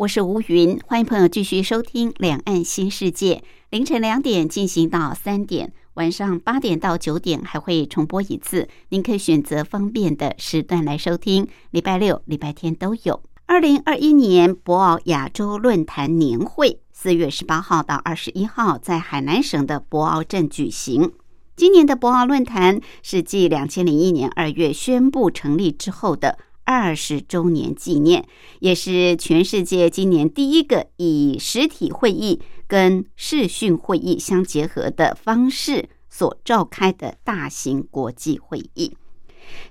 我是吴云，欢迎朋友继续收听《两岸新世界》。凌晨两点进行到三点，晚上八点到九点还会重播一次，您可以选择方便的时段来收听。礼拜六、礼拜天都有。二零二一年博鳌亚洲论坛年会，四月十八号到二十一号在海南省的博鳌镇举行。今年的博鳌论坛是继两千零一年二月宣布成立之后的。二十周年纪念，也是全世界今年第一个以实体会议跟视讯会议相结合的方式所召开的大型国际会议。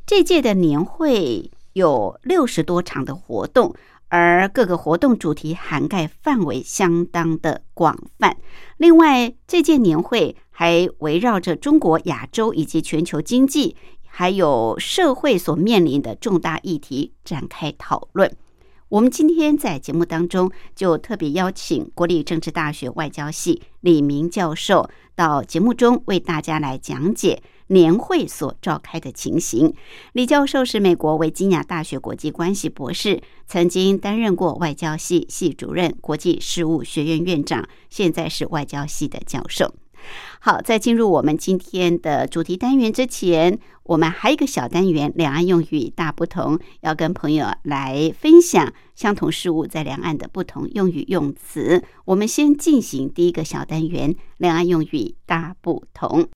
这届的年会有六十多场的活动，而各个活动主题涵盖范围相当的广泛。另外，这届年会还围绕着中国、亚洲以及全球经济。还有社会所面临的重大议题展开讨论。我们今天在节目当中就特别邀请国立政治大学外交系李明教授到节目中为大家来讲解年会所召开的情形。李教授是美国维吉尼亚大学国际关系博士，曾经担任过外交系系主任、国际事务学院院长，现在是外交系的教授。好，在进入我们今天的主题单元之前，我们还有一个小单元——两岸用语大不同，要跟朋友来分享相同事物在两岸的不同用语用词。我们先进行第一个小单元：两岸用语大不同。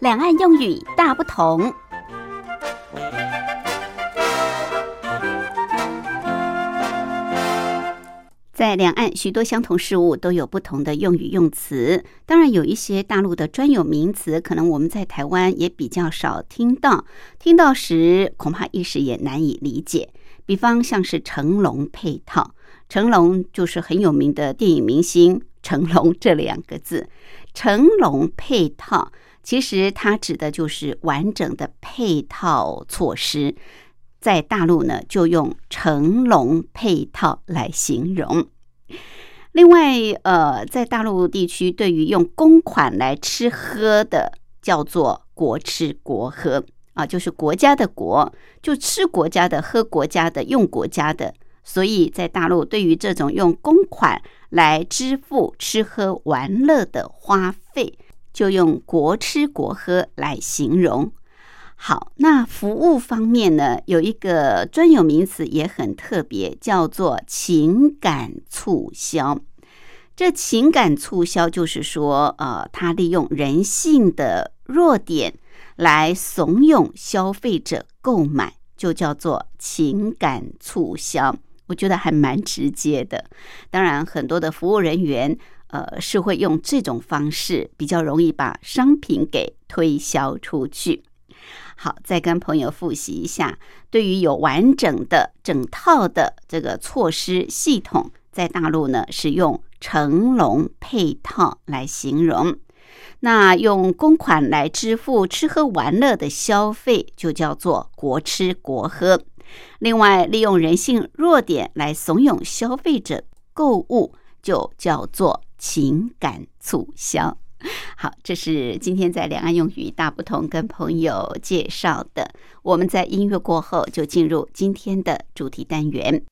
两岸用语大不同。在两岸，许多相同事物都有不同的用语用词。当然，有一些大陆的专有名词，可能我们在台湾也比较少听到。听到时，恐怕一时也难以理解。比方像是成龙配套，成龙就是很有名的电影明星成龙这两个字。成龙配套，其实它指的就是完整的配套措施。在大陆呢，就用成龙配套来形容。另外，呃，在大陆地区，对于用公款来吃喝的，叫做国吃国喝啊，就是国家的国，就吃国家的，喝国家的，用国家的。所以在大陆，对于这种用公款来支付吃喝玩乐的花费，就用国吃国喝来形容。好，那服务方面呢，有一个专有名词也很特别，叫做情感促销。这情感促销就是说，呃，他利用人性的弱点来怂恿消费者购买，就叫做情感促销。我觉得还蛮直接的。当然，很多的服务人员，呃，是会用这种方式，比较容易把商品给推销出去。好，再跟朋友复习一下。对于有完整的整套的这个措施系统，在大陆呢是用成龙配套来形容。那用公款来支付吃喝玩乐的消费，就叫做国吃国喝。另外，利用人性弱点来怂恿消费者购物，就叫做情感促销。好，这是今天在两岸用语大不同跟朋友介绍的。我们在音乐过后就进入今天的主题单元。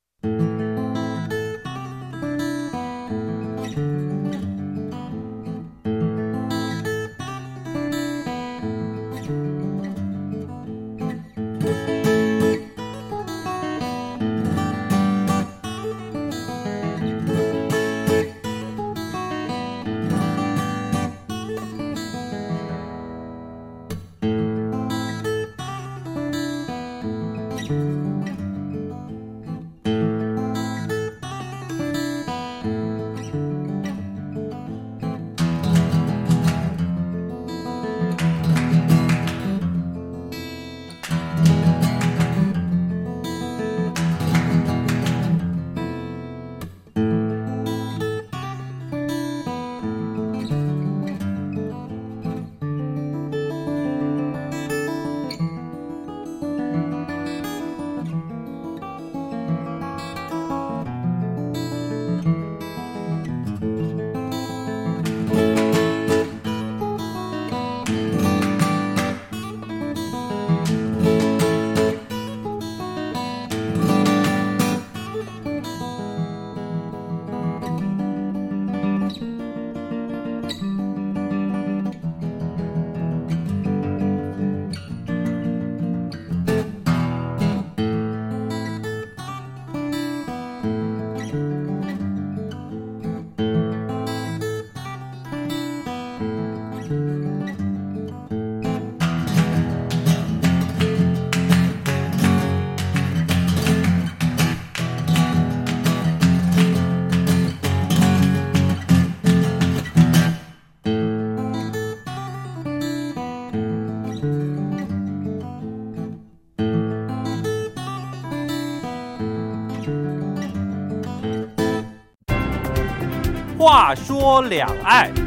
多两爱。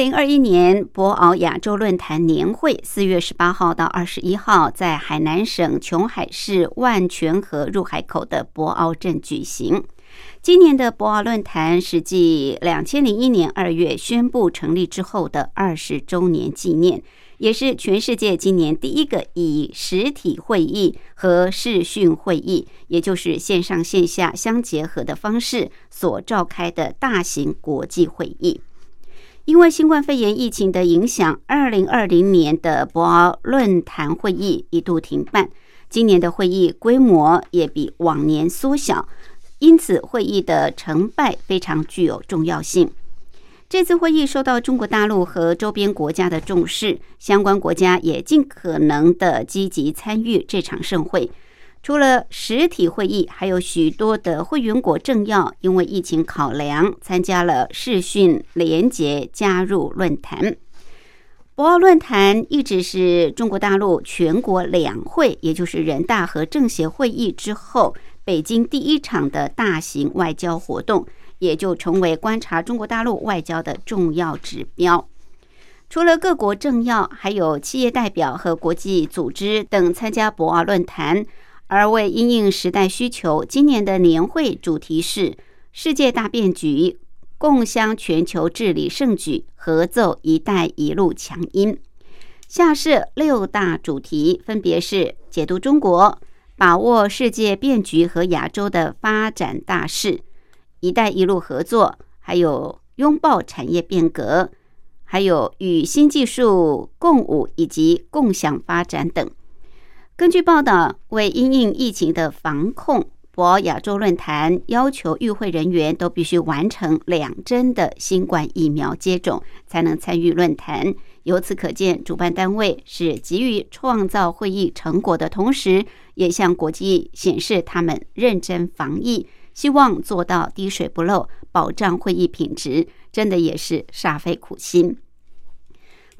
零二一年博鳌亚洲论坛年会四月十八号到二十一号在海南省琼海市万泉河入海口的博鳌镇举行。今年的博鳌论坛是继两千零一年二月宣布成立之后的二十周年纪念，也是全世界今年第一个以实体会议和视讯会议，也就是线上线下相结合的方式所召开的大型国际会议。因为新冠肺炎疫情的影响，二零二零年的博鳌论坛会议一度停办。今年的会议规模也比往年缩小，因此会议的成败非常具有重要性。这次会议受到中国大陆和周边国家的重视，相关国家也尽可能的积极参与这场盛会。除了实体会议，还有许多的会员国政要因为疫情考量，参加了视讯连结加入论坛。博鳌论坛一直是中国大陆全国两会，也就是人大和政协会议之后，北京第一场的大型外交活动，也就成为观察中国大陆外交的重要指标。除了各国政要，还有企业代表和国际组织等参加博鳌论坛。而为因应时代需求，今年的年会主题是“世界大变局，共襄全球治理盛举，合奏‘一带一路’强音”。下设六大主题，分别是解读中国、把握世界变局和亚洲的发展大势、“一带一路”合作，还有拥抱产业变革，还有与新技术共舞以及共享发展等。根据报道，为因应疫情的防控，博鳌亚洲论坛要求与会人员都必须完成两针的新冠疫苗接种，才能参与论坛。由此可见，主办单位是急于创造会议成果的同时，也向国际显示他们认真防疫，希望做到滴水不漏，保障会议品质，真的也是煞费苦心。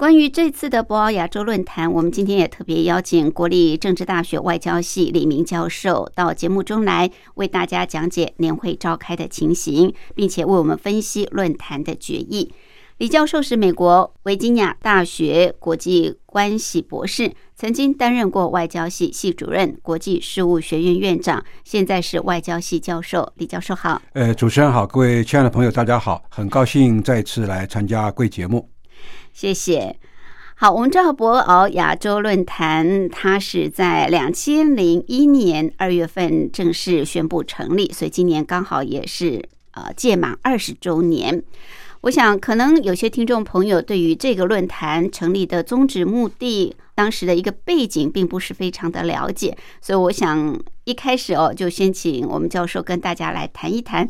关于这次的博鳌亚洲论坛，我们今天也特别邀请国立政治大学外交系李明教授到节目中来，为大家讲解年会召开的情形，并且为我们分析论坛的决议。李教授是美国维吉尼亚大学国际关系博士，曾经担任过外交系系主任、国际事务学院院长，现在是外交系教授。李教授好。呃，主持人好，各位亲爱的朋友，大家好，很高兴再次来参加贵节目。谢谢。好，我们知道博鳌亚洲论坛，它是在两千零一年二月份正式宣布成立，所以今年刚好也是呃届满二十周年。我想，可能有些听众朋友对于这个论坛成立的宗旨、目的、当时的一个背景，并不是非常的了解，所以我想一开始哦，就先请我们教授跟大家来谈一谈。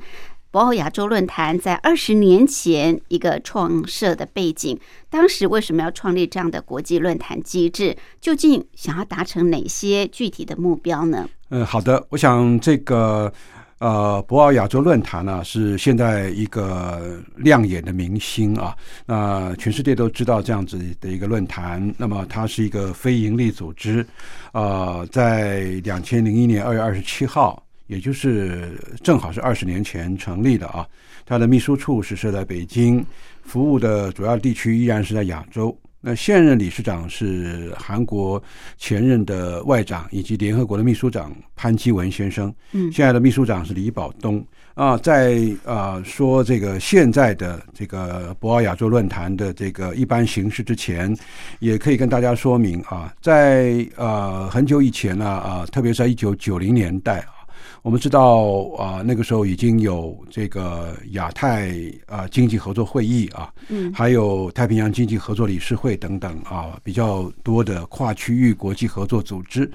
博鳌亚洲论坛在二十年前一个创设的背景，当时为什么要创立这样的国际论坛机制？究竟想要达成哪些具体的目标呢？嗯，好的，我想这个呃，博鳌亚洲论坛呢是现在一个亮眼的明星啊，那全世界都知道这样子的一个论坛。那么它是一个非营利组织，呃，在两千零一年二月二十七号。也就是正好是二十年前成立的啊，它的秘书处是设在北京，服务的主要地区依然是在亚洲。那现任理事长是韩国前任的外长以及联合国的秘书长潘基文先生，嗯，现在的秘书长是李宝东啊。在啊说这个现在的这个博鳌亚洲论坛的这个一般形式之前，也可以跟大家说明啊，在呃很久以前呢啊，特别是在一九九零年代啊。我们知道啊，那个时候已经有这个亚太啊经济合作会议啊，嗯，还有太平洋经济合作理事会等等啊，比较多的跨区域国际合作组织。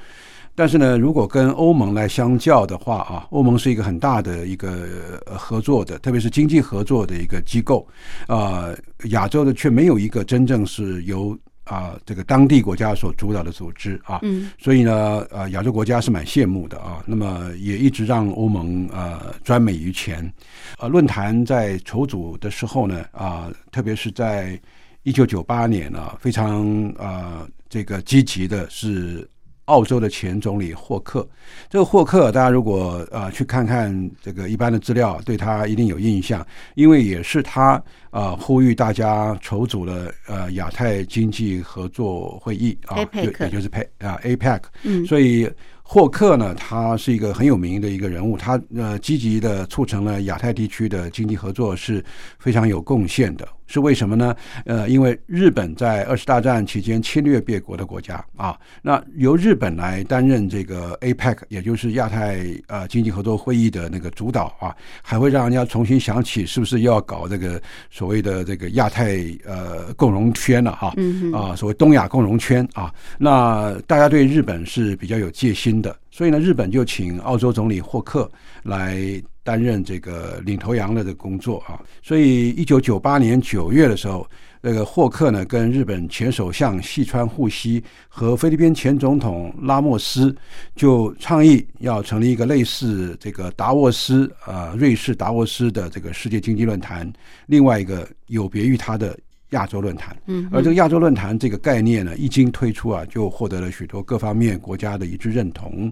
但是呢，如果跟欧盟来相较的话啊，欧盟是一个很大的一个合作的，特别是经济合作的一个机构啊，亚洲的却没有一个真正是由啊这个当地国家所主导的组织啊，嗯所以呢，呃，亚洲国家是蛮羡慕的啊。那么也一直让欧盟呃专美于前。呃，论坛在筹组的时候呢，啊、特别是在一九九八年呢、非常呃这个积极的是澳洲的前总理霍克。这个霍克，大家如果呃去看看这个一般的资料，对他一定有印象，因为也是他呃呼吁大家筹组了呃亚太经济合作会议啊也就是 P 啊 APEC，嗯所以霍克呢，他是一个很有名的一个人物，他呃积极的促成了亚太地区的经济合作是非常有贡献的。是为什么呢？呃，因为日本在二次大战期间侵略别国的国家啊，那由日本来担任这个 APEC，也就是亚太呃经济合作会议的那个主导啊，还会让人家重新想起是不是要搞这个所谓的这个亚太呃共荣圈了哈、啊，所谓东亚共荣圈啊，那大家对日本是比较有戒心的，所以呢，日本就请澳洲总理霍克来担任这个领头羊的这个工作啊。所以，一九九八年九月的时候，那个霍克呢跟日本前首相细川护熙和菲律宾前总统拉莫斯就倡议要成立一个类似这个达沃斯呃瑞士达沃斯的这个世界经济论坛，另外一个有别于他的亚洲论坛。嗯而这个亚洲论坛这个概念呢，一经推出啊，就获得了许多各方面国家的一致认同。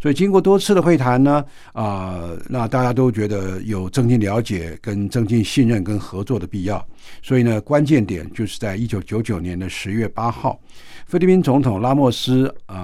所以经过多次的会谈呢，啊、那大家都觉得有增进了解、跟增进信任跟合作的必要。所以呢，关键点就是在一九九九年的十月八号，菲律宾总统拉莫斯啊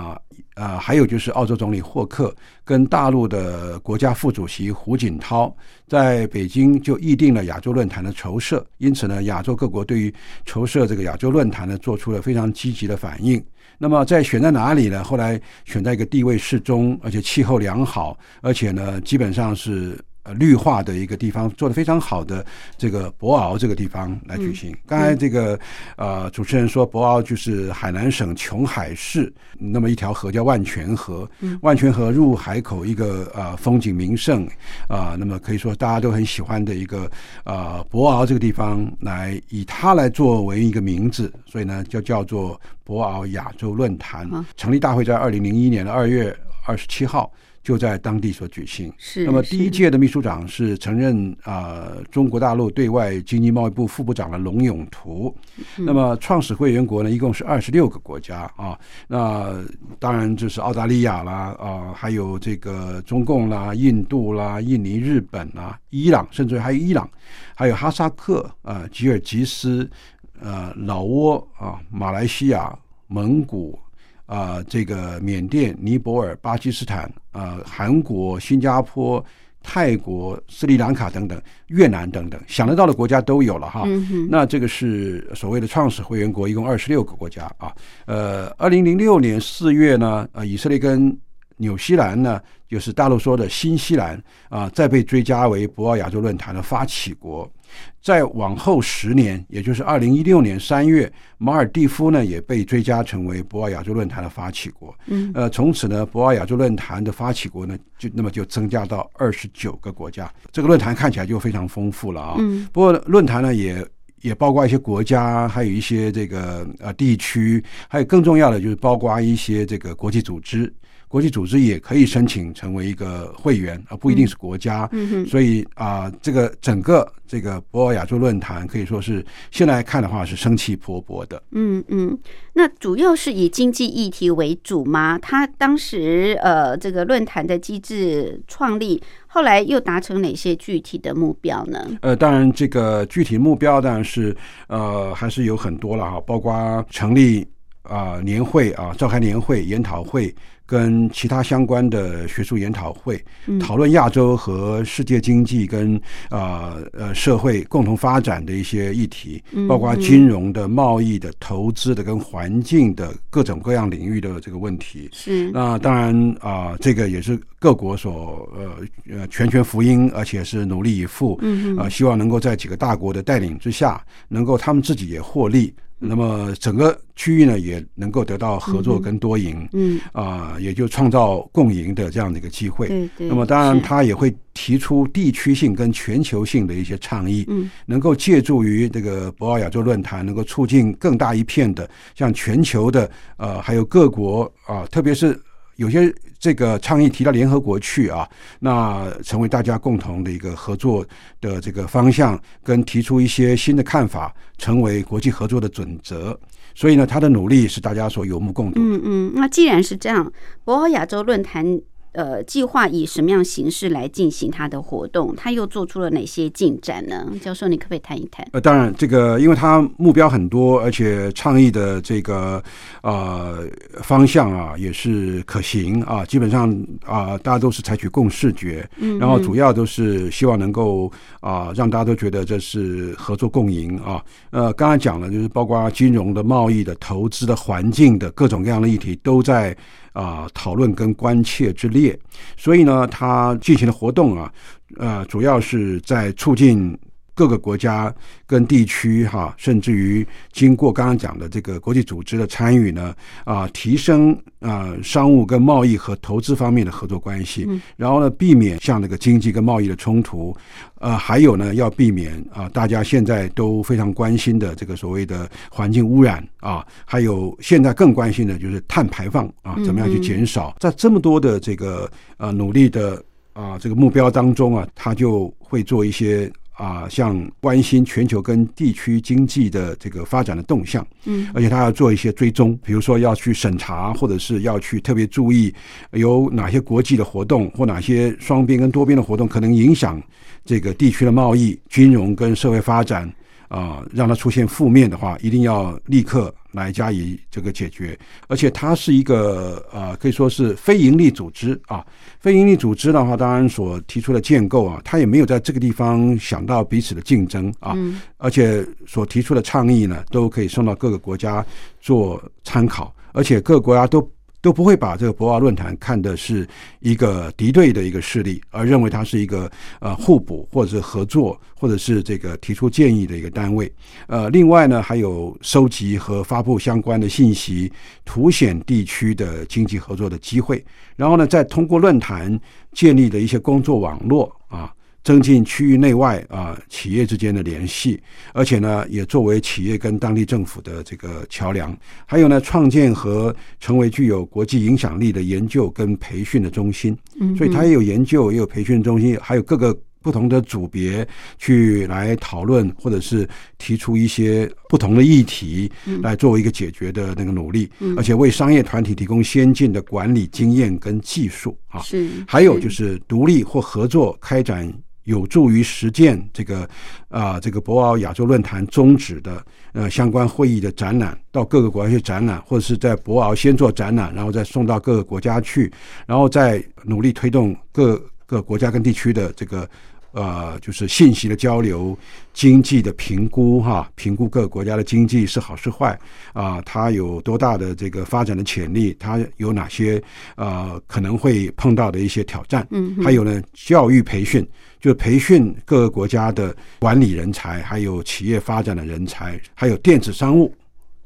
呃、还有就是澳洲总理霍克跟大陆的国家副主席胡锦涛在北京就议定了亚洲论坛的筹设，因此呢，亚洲各国对于筹设这个亚洲论坛呢，做出了非常积极的反应。那么在选在哪里呢？后来选在一个地位适中，而且气候良好，而且呢，基本上是呃绿化的一个地方，做的非常好的这个博鳌这个地方来举行。刚才这个呃主持人说博鳌就是海南省琼海市那么一条河叫万泉河，万泉河入海口一个呃风景名胜啊、那么可以说大家都很喜欢的一个呃博鳌这个地方来以它来作为一个名字，所以呢就叫做博鳌亚洲论坛。成立大会在二零零一年的二月二十七号就在当地所举行。是。那么第一是届的秘书长是曾任啊、呃中国大陆对外经济贸易部副部长的龙永图。那么创始会员国呢，一共是二十六个国家啊。那当然就是澳大利亚啦啊，还有这个中共啦、印度啦、印尼、日本啦、伊朗，甚至还有伊朗，还有哈萨克啊、吉尔吉斯、呃老挝啊、马来西亚、蒙古。啊、这个缅甸、尼泊尔、巴基斯坦、啊、韩国、新加坡、泰国、斯里兰卡等等，越南等等，想得到的国家都有了哈。嗯那这个是所谓的创始会员国，一共二十六个国家啊。呃，二零零六年四月呢，呃，以色列跟纽西兰呢，就是大陆说的新西兰啊，再被追加为博鳌亚洲论坛的发起国。再往后十年，也就是二零一六年三月，马尔蒂夫呢也被追加成为博鳌亚洲论坛的发起国。嗯，呃，从此呢，博鳌亚洲论坛的发起国呢，就那么就增加到二十九个国家。这个论坛看起来就非常丰富了啊。嗯，不过论坛呢也。也包括一些国家，还有一些这个呃地区，还有更重要的就是包括一些这个国际组织。国际组织也可以申请成为一个会员，而不一定是国家。嗯哼，所以啊、这个整个这个博鳌亚洲论坛可以说是现在看的话是生气勃勃的。嗯嗯，那主要是以经济议题为主吗？他当时呃，这个论坛的机制创立，后来又达成哪些具体的目标呢？呃，当然这个具体目标当然是呃还是有很多了哈，包括成立啊、年会啊，召开年会、研讨会。跟其他相关的学术研讨会，嗯。讨论亚洲和世界经济跟啊呃社会共同发展的一些议题，嗯包括金融的、贸易的、投资的跟环境的各种各样领域的这个问题。是。那当然啊、这个也是各国所呃呃全权福音，而且是努力以赴，嗯啊、希望能够在几个大国的带领之下，能够他们自己也获利，那么整个区域呢也能够得到合作跟多赢，嗯，啊、也就创造共赢的这样的一个机会。对对。那么当然，他也会提出地区性跟全球性的一些倡议，嗯，能够借助于这个博鳌亚洲论坛，能够促进更大一片的像全球的呃，还有各国啊、特别是有些这个倡议提到联合国去啊，那成为大家共同的一个合作的这个方向，跟提出一些新的看法，成为国际合作的准则。所以呢，他的努力是大家所有目共睹。嗯嗯，那既然是这样，博鳌亚洲论坛呃计划以什么样形式来进行它的活动？它又做出了哪些进展呢？教授，你可不可以谈一谈？呃，当然，这个因为它目标很多，而且倡议的这个呃方向啊也是可行啊，基本上啊、大家都是采取共视觉，嗯然后主要都是希望能够啊、让大家都觉得这是合作共赢啊。呃，刚才讲了，就是包括金融的、贸易的、投资的、环境的各种各样的议题都在啊、讨论跟关切之列，所以呢，他进行的活动啊，呃，主要是在促进各个国家跟地区哈，甚至于经过刚刚讲的这个国际组织的参与呢，啊，提升啊商务跟贸易和投资方面的合作关系，然后呢，避免像那个经济跟贸易的冲突，呃，还有呢，要避免啊大家现在都非常关心的这个所谓的环境污染啊，还有现在更关心的就是碳排放啊，怎么样去减少，在这么多的这个呃努力的啊这个目标当中啊，他就会做一些。啊，像关心全球跟地区经济的这个发展的动向，嗯，而且他要做一些追踪，比如说要去审查，或者是要去特别注意有哪些国际的活动或哪些双边跟多边的活动可能影响这个地区的贸易、金融跟社会发展啊、让它出现负面的话，一定要立刻来加以这个解决。而且它是一个呃，可以说是非营利组织啊。非营利组织的话，当然所提出的建构啊，它也没有在这个地方想到彼此的竞争啊，而且所提出的倡议呢，都可以送到各个国家做参考，而且各个国家都。都不会把这个博鳌论坛看的是一个敌对的一个势力，而认为它是一个呃互补或者是合作，或者是这个提出建议的一个单位。呃，另外呢，还有收集和发布相关的信息，凸显地区的经济合作的机会。然后呢，再通过论坛建立的一些工作网络啊。增进区域内外啊企业之间的联系，而且呢，也作为企业跟当地政府的这个桥梁。还有呢，创建和成为具有国际影响力的研究跟培训的中心。嗯，所以它也有研究，也有培训中心，还有各个不同的组别去来讨论，或者是提出一些不同的议题，来作为一个解决的那个努力，而且为商业团体提供先进的管理经验跟技术啊。是，还有就是独立或合作开展有助于实践这个啊、这个博鳌亚洲论坛宗旨的呃相关会议的展览，到各个国家去展览，或者是在博鳌先做展览，然后再送到各个国家去，然后再努力推动各个国家跟地区的这个。呃，就是信息的交流、经济的评估，哈，评估各个国家的经济是好是坏啊、它有多大的这个发展的潜力，它有哪些呃可能会碰到的一些挑战，嗯，还有呢，教育培训，就培训各个国家的管理人才，还有企业发展的人才，还有电子商务，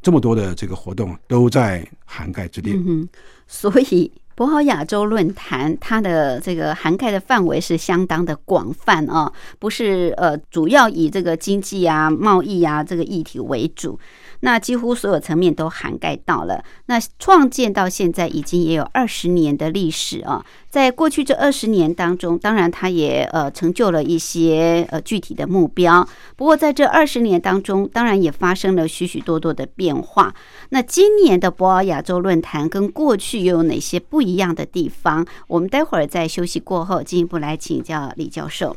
这么多的这个活动都在涵盖之列。嗯哼，所以博鳌亚洲论坛它的这个涵盖的范围是相当的广泛啊，不是呃主要以这个经济啊、贸易啊这个议题为主，那几乎所有层面都涵盖到了。那创建到现在已经也有二十年的历史啊，在过去这二十年当中，当然它也呃成就了一些呃具体的目标，不过在这二十年当中，当然也发生了许许多多的变化。那今年的博鳌亚洲论坛跟过去又有哪些不一样的地方？我们待会儿在休息过后进一步来请教李教授。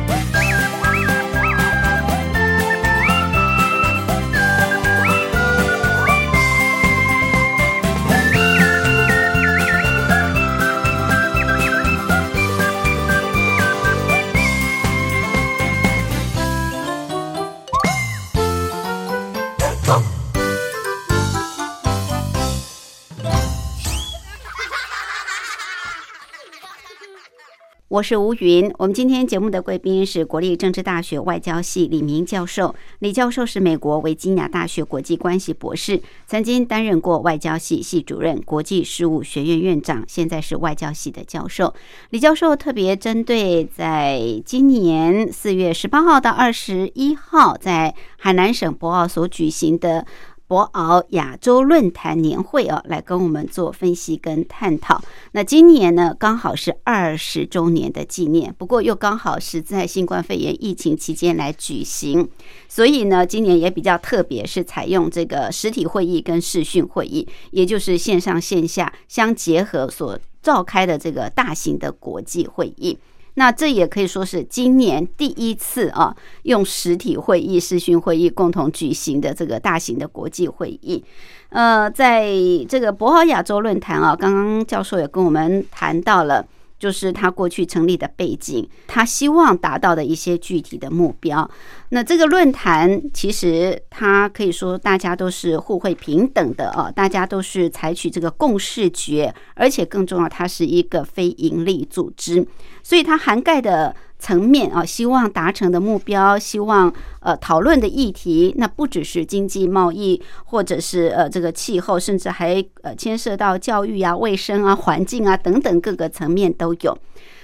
我是吴云。我们今天节目的贵宾是国立政治大学外交系李明教授。李教授是美国维吉尼亚大学国际关系博士，曾经担任过外交系系主任、国际事务学院院长，现在是外交系的教授。李教授特别针对在今年四月十八号到二十一号在海南省博鳌所举行的。博鳌亚洲论坛年会哦，来跟我们做分析跟探讨。那今年呢，刚好是二十周年的纪念，不过又刚好是在新冠肺炎疫情期间来举行，所以呢，今年也比较特别，是采用这个实体会议跟视讯会议，也就是线上线下相结合所召开的这个大型的国际会议。那这也可以说是今年第一次啊，用实体会议、视讯会议共同举行的这个大型的国际会议。呃，在这个博鳌亚洲论坛啊，刚刚教授也跟我们谈到了。就是他过去成立的背景，他希望达到的一些具体的目标。那这个论坛其实它可以说大家都是互惠平等的啊，大家都是采取这个共视觉，而且更重要，它是一个非盈利组织，所以它涵盖的。层面啊，希望达成的目标，希望呃讨论的议题，那不只是经济贸易，或者是呃这个气候，甚至还呃牵涉到教育啊、卫生啊、环境啊等等各个层面都有。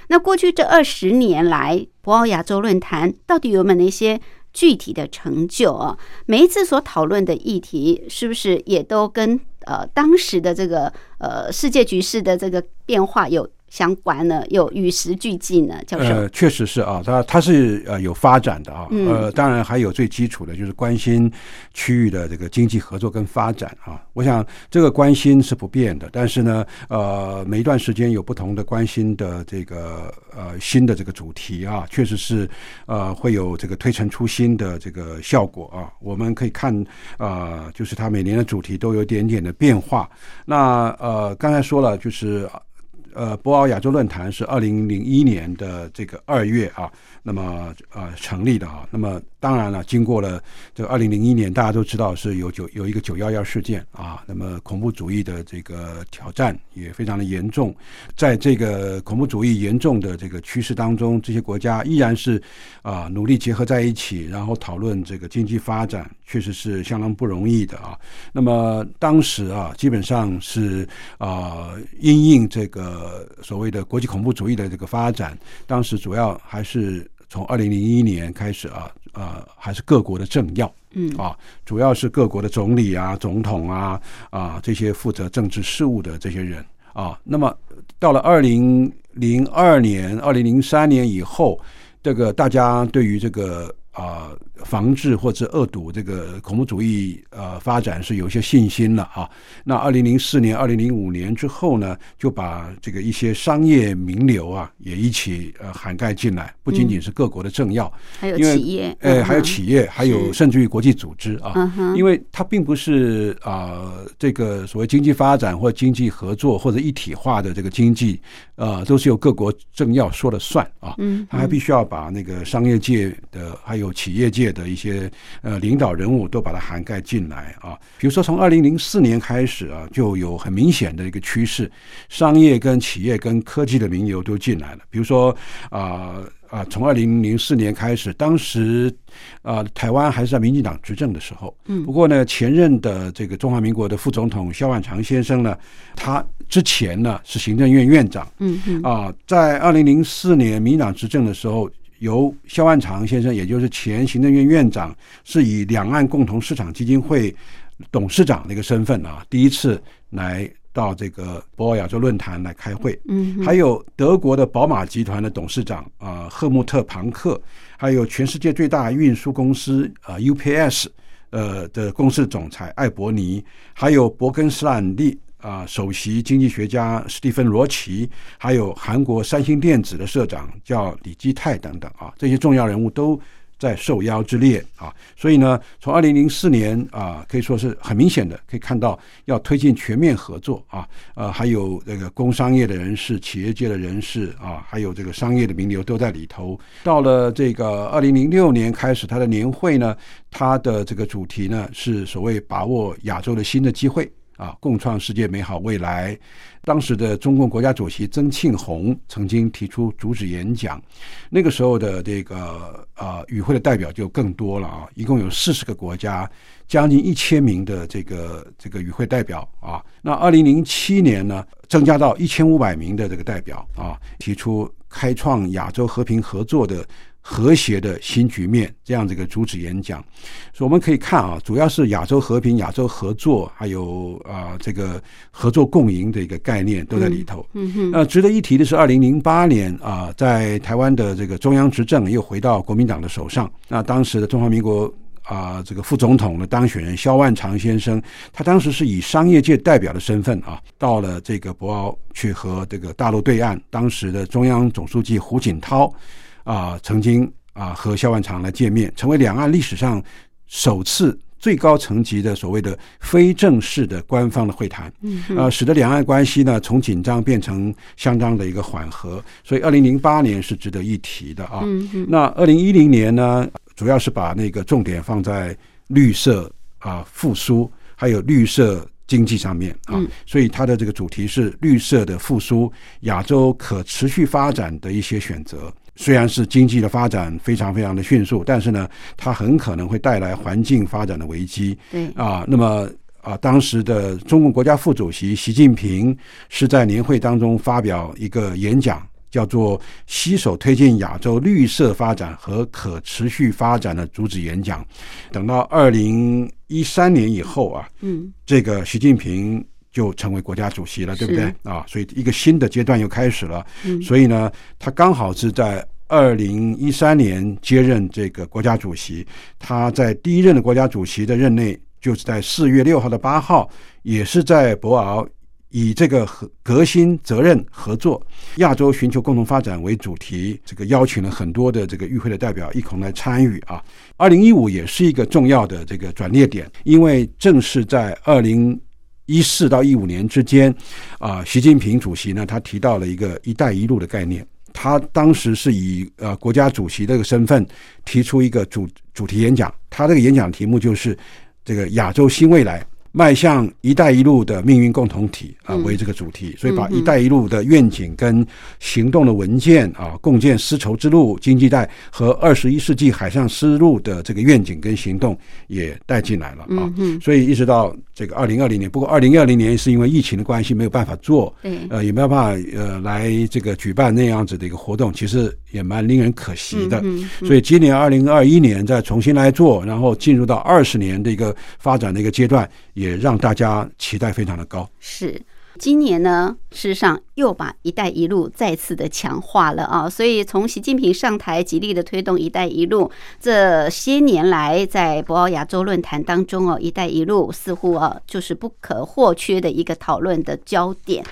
那过去这二十年来，博鳌亚洲论坛到底有没有那些具体的成就啊？每一次所讨论的议题，是不是也都跟呃当时的这个呃世界局势的这个变化有？相关呢，有与时俱进呢，教授。呃，确实是啊，它它是呃有发展的啊，呃，当然还有最基础的就是关心区域的这个经济合作跟发展啊。我想这个关心是不变的，但是呢，呃，每一段时间有不同的关心的这个呃新的这个主题啊，确实是呃会有这个推陈出新的这个效果啊。我们可以看啊，就是它每年的主题都有点点的变化。那呃，刚才说了就是。呃，博鳌亚洲论坛是二零零一年的这个二月啊，那么呃成立的啊，那么。当然了，经过了这二零零一年，大家都知道是有九有一个九幺幺事件啊，那么恐怖主义的这个挑战也非常的严重。在这个恐怖主义严重的这个趋势当中，这些国家依然是啊努力结合在一起，然后讨论这个经济发展，确实是相当不容易的啊。那么当时啊，基本上是啊因应这个所谓的国际恐怖主义的这个发展，当时主要还是从二零零一年开始啊。呃，还是各国的政要，嗯啊，主要是各国的总理啊、总统啊啊这些负责政治事务的这些人啊。那么到了二零零二年、二零零三年以后，这个大家对于这个。啊，防治或者恶堵这个恐怖主义呃发展是有些信心了啊。那二零零四年、二零零五年之后呢，就把这个一些商业名流啊也一起呃涵盖进来，不仅仅是各国的政要，还有企业，哎，还有企业，还有甚至于国际组织啊，因为它并不是啊这个所谓经济发展或经济合作或者一体化的这个经济啊，都是由各国政要说了算啊。嗯，他还必须要把那个商业界的还有企业界的一些呃领导人物都把它涵盖进来啊，比如说从二零零四年开始啊，就有很明显的一个趋势，商业跟企业跟科技的名流都进来了。比如说啊啊，从二零零四年开始，当时啊台湾还是在民进党执政的时候，嗯，不过呢前任的这个中华民国的副总统萧万长先生呢，他之前呢是行政院院长，嗯嗯啊，在二零零四年民进党执政的时候。由肖万长先生，也就是前行政院院长，是以两岸共同市场基金会董事长的一个身份啊，第一次来。到这个博鳌亚洲论坛来开会。嗯，还有德国的宝马集团的董事长啊赫穆特庞克，还有全世界最大运输公司啊 UPS 呃的公司总裁艾伯尼，还有伯根斯坦利。啊，首席经济学家史蒂芬罗奇，还有韩国三星电子的社长叫李基泰等等啊，这些重要人物都在受邀之列啊。所以呢，从二零零四年啊，可以说是很明显的，可以看到要推进全面合作啊，呃，还有这个工商业的人士、企业界的人士啊，还有这个商业的名流都在里头。到了这个二零零六年开始，他的年会呢，他的这个主题呢是所谓把握亚洲的新的机会。啊，共创世界美好未来。当时的中共国家主席曾庆红曾经提出主旨演讲，那个时候的这个呃与会的代表就更多了啊，一共有四十个国家，将近一千名的这个这个与会代表啊。那二零零七年呢，增加到一千五百名的这个代表啊，提出开创亚洲和平合作的。和谐的新局面，这样的一个主旨演讲，所以我们可以看啊，主要是亚洲和平、亚洲合作，还有啊这个合作共赢的一个概念都在里头。嗯哼。呃，值得一提的是，二零零八年啊，在台湾的这个中央执政又回到国民党的手上。那当时的中华民国啊，这个副总统的当选人萧万长先生，他当时是以商业界代表的身份啊，到了这个博鳌去和这个大陆对岸当时的中央总书记胡锦涛。啊，曾经啊和萧万长来见面，成为两岸历史上首次最高层级的所谓的非正式的官方的会谈，嗯，呃，使得两岸关系呢从紧张变成相当的一个缓和，所以二零零八年是值得一提的啊。那二零一零年呢，主要是把那个重点放在绿色啊复苏，还有绿色经济上面啊，所以它的这个主题是绿色的复苏，亚洲可持续发展的一些选择。虽然是经济的发展非常非常的迅速，但是呢，它很可能会带来环境发展的危机。对啊，那么啊，当时的中共国家副主席习近平是在年会当中发表一个演讲，叫做“携手推进亚洲绿色发展和可持续发展”的主旨演讲。等到二零一三年以后啊，嗯，这个习近平。就成为国家主席了，对不对啊？所以一个新的阶段又开始了。所以呢，他刚好是在二零一三年接任这个国家主席。他在第一任的国家主席的任内，就是在四月六号的八号，也是在博鳌以这个核革新、责任、合作、亚洲寻求共同发展为主题，这个邀请了很多的这个与会的代表一同来参与啊。二零一五也是一个重要的这个转捩点，因为正是在二零。一四到一五年之间，啊，习近平主席呢，他提到了一个“一带一路”的概念。他当时是以呃国家主席这个身份提出一个主主题演讲，他这个演讲题目就是这个亚洲新未来。迈向“一带一路”的命运共同体啊，为这个主题，所以把“一带一路”的愿景跟行动的文件啊，共建丝绸之路经济带和二十一世纪海上丝路的这个愿景跟行动也带进来了啊。所以一直到这个二零二零年，不过二零二零年是因为疫情的关系没有办法做，呃，也没有办法呃来这个举办那样子的一个活动，其实也蛮令人可惜的。所以今年二零二一年再重新来做，然后进入到二十年的一个发展的一个阶段也。也让大家期待非常的高。是，今年呢，事实上又把“一带一路”再次的强化了啊！所以从习近平上台，极力的推动“一带一路”，这些年来在博鳌亚洲论坛当中哦，“一带一路”似乎啊就是不可或缺的一个讨论的焦点。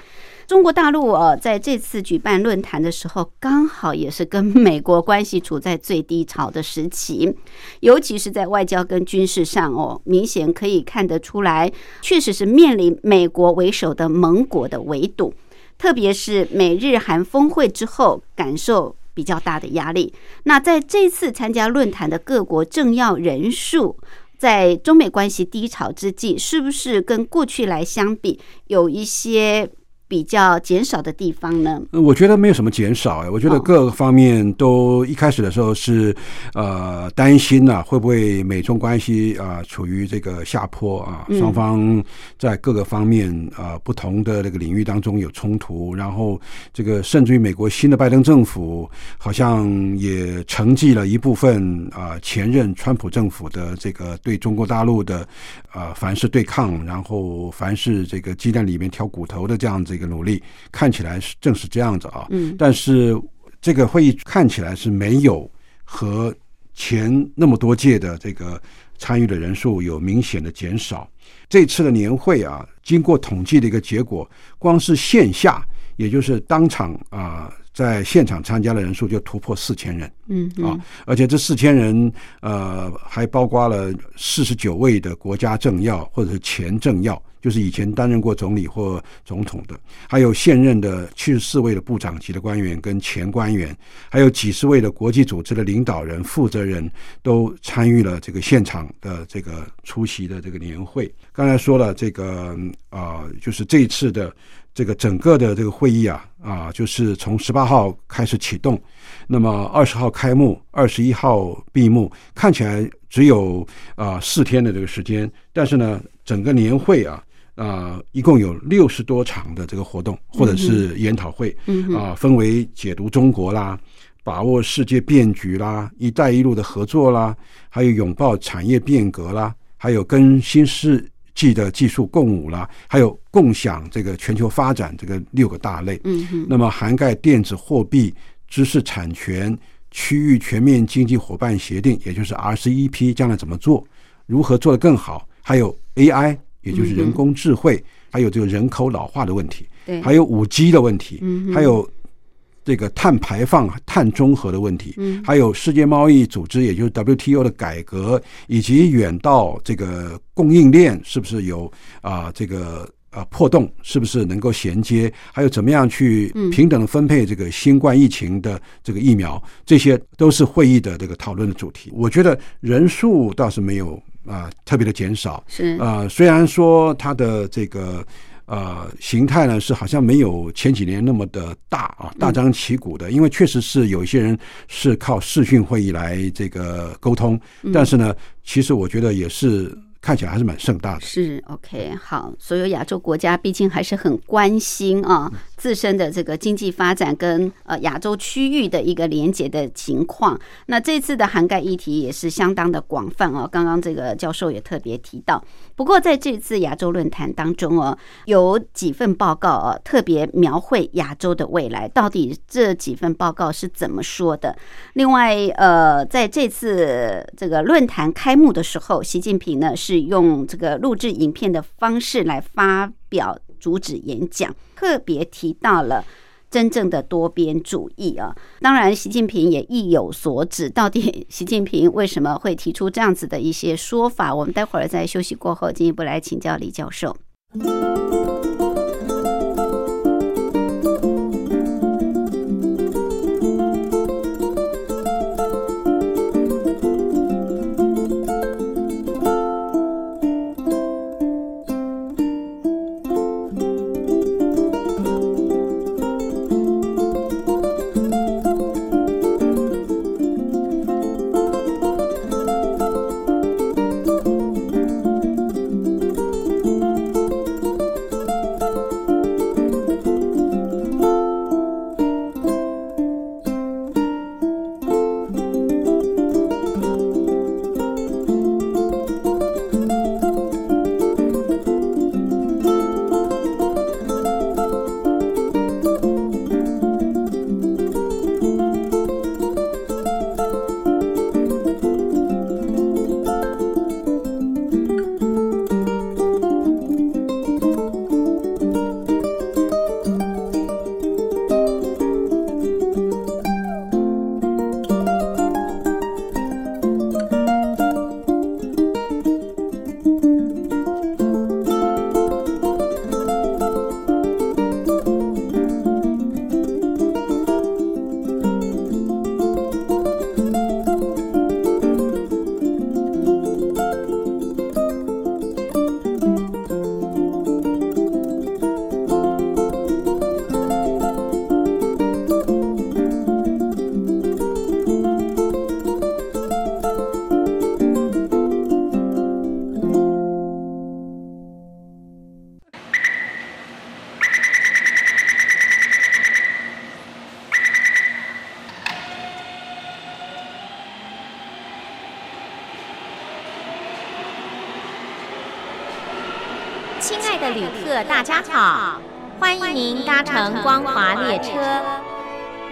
中国大陆呃，在这次举办论坛的时候，刚好也是跟美国关系处在最低潮的时期，尤其是在外交跟军事上哦，明显可以看得出来，确实是面临美国为首的盟国的围堵，特别是美日韩峰会之后，感受比较大的压力。那在这次参加论坛的各国政要人数，在中美关系低潮之际，是不是跟过去来相比，有一些？比较减少的地方呢？我觉得没有什么减少哎，我觉得各个方面都一开始的时候是呃担心呐，会不会美中关系啊处于这个下坡啊，双方在各个方面啊不同的那个领域当中有冲突，然后这个甚至于美国新的拜登政府好像也承继了一部分啊前任川普政府的这个对中国大陆的啊凡是对抗，然后凡是这个鸡蛋里面挑骨头的这样子。一个努力看起来是正是这样子啊，嗯，但是这个会议看起来是没有和前那么多届的这个参与的人数有明显的减少。这次的年会啊，经过统计的一个结果，光是线下，也就是当场啊。在现场参加的人数就突破四千人，嗯啊，而且这四千人呃还包括了四十九位的国家政要或者是前政要，就是以前担任过总理或总统的，还有现任的七十四位的部长级的官员跟前官员，还有几十位的国际组织的领导人、负责人都参与了这个现场的这个出席的这个年会。刚才说了这个啊，就是这一次的。这个整个的这个会议啊啊，就是从十八号开始启动，那么二十号开幕，二十一号闭幕，看起来只有啊四天的这个时间，但是呢，整个年会啊啊一共有六十多场的这个活动或者是研讨会，啊，分为解读中国啦，把握世界变局啦，一带一路的合作啦，还有拥抱产业变革啦，还有跟新世。纪的技术共舞啦，还有共享这个全球发展这个六个大类，嗯那么涵盖电子货币、知识产权、区域全面经济伙伴协定，也就是 RCEP，将来怎么做，如何做得更好？还有 AI，也就是人工智慧，还有这个人口老化的问题，对，还有五 G 的问题，嗯，还有。这个碳排放、碳中和的问题，嗯，还有世界贸易组织，也就是 WTO 的改革，以及远到这个供应链是不是有啊这个啊破洞，是不是能够衔接？还有怎么样去平等分配这个新冠疫情的这个疫苗？这些都是会议的这个讨论的主题。我觉得人数倒是没有啊特别的减少，是啊，虽然说它的这个。呃，形态呢是好像没有前几年那么的大啊，大张旗鼓的，因为确实是有一些人是靠视讯会议来这个沟通，但是呢，其实我觉得也是。看起来还是蛮盛大的。是 OK，好，所有亚洲国家毕竟还是很关心啊自身的这个经济发展跟呃亚洲区域的一个连接的情况。那这次的涵盖议题也是相当的广泛哦。刚刚这个教授也特别提到，不过在这次亚洲论坛当中哦，有几份报告哦特别描绘亚洲的未来。到底这几份报告是怎么说的？另外，呃，在这次这个论坛开幕的时候，习近平呢是。用这个录制影片的方式来发表主旨演讲，特别提到了真正的多边主义啊。当然，习近平也意有所指。到底 习近平为什么会提出这样子的一些说法？我们待会儿在休息过后进一步来请教李教授。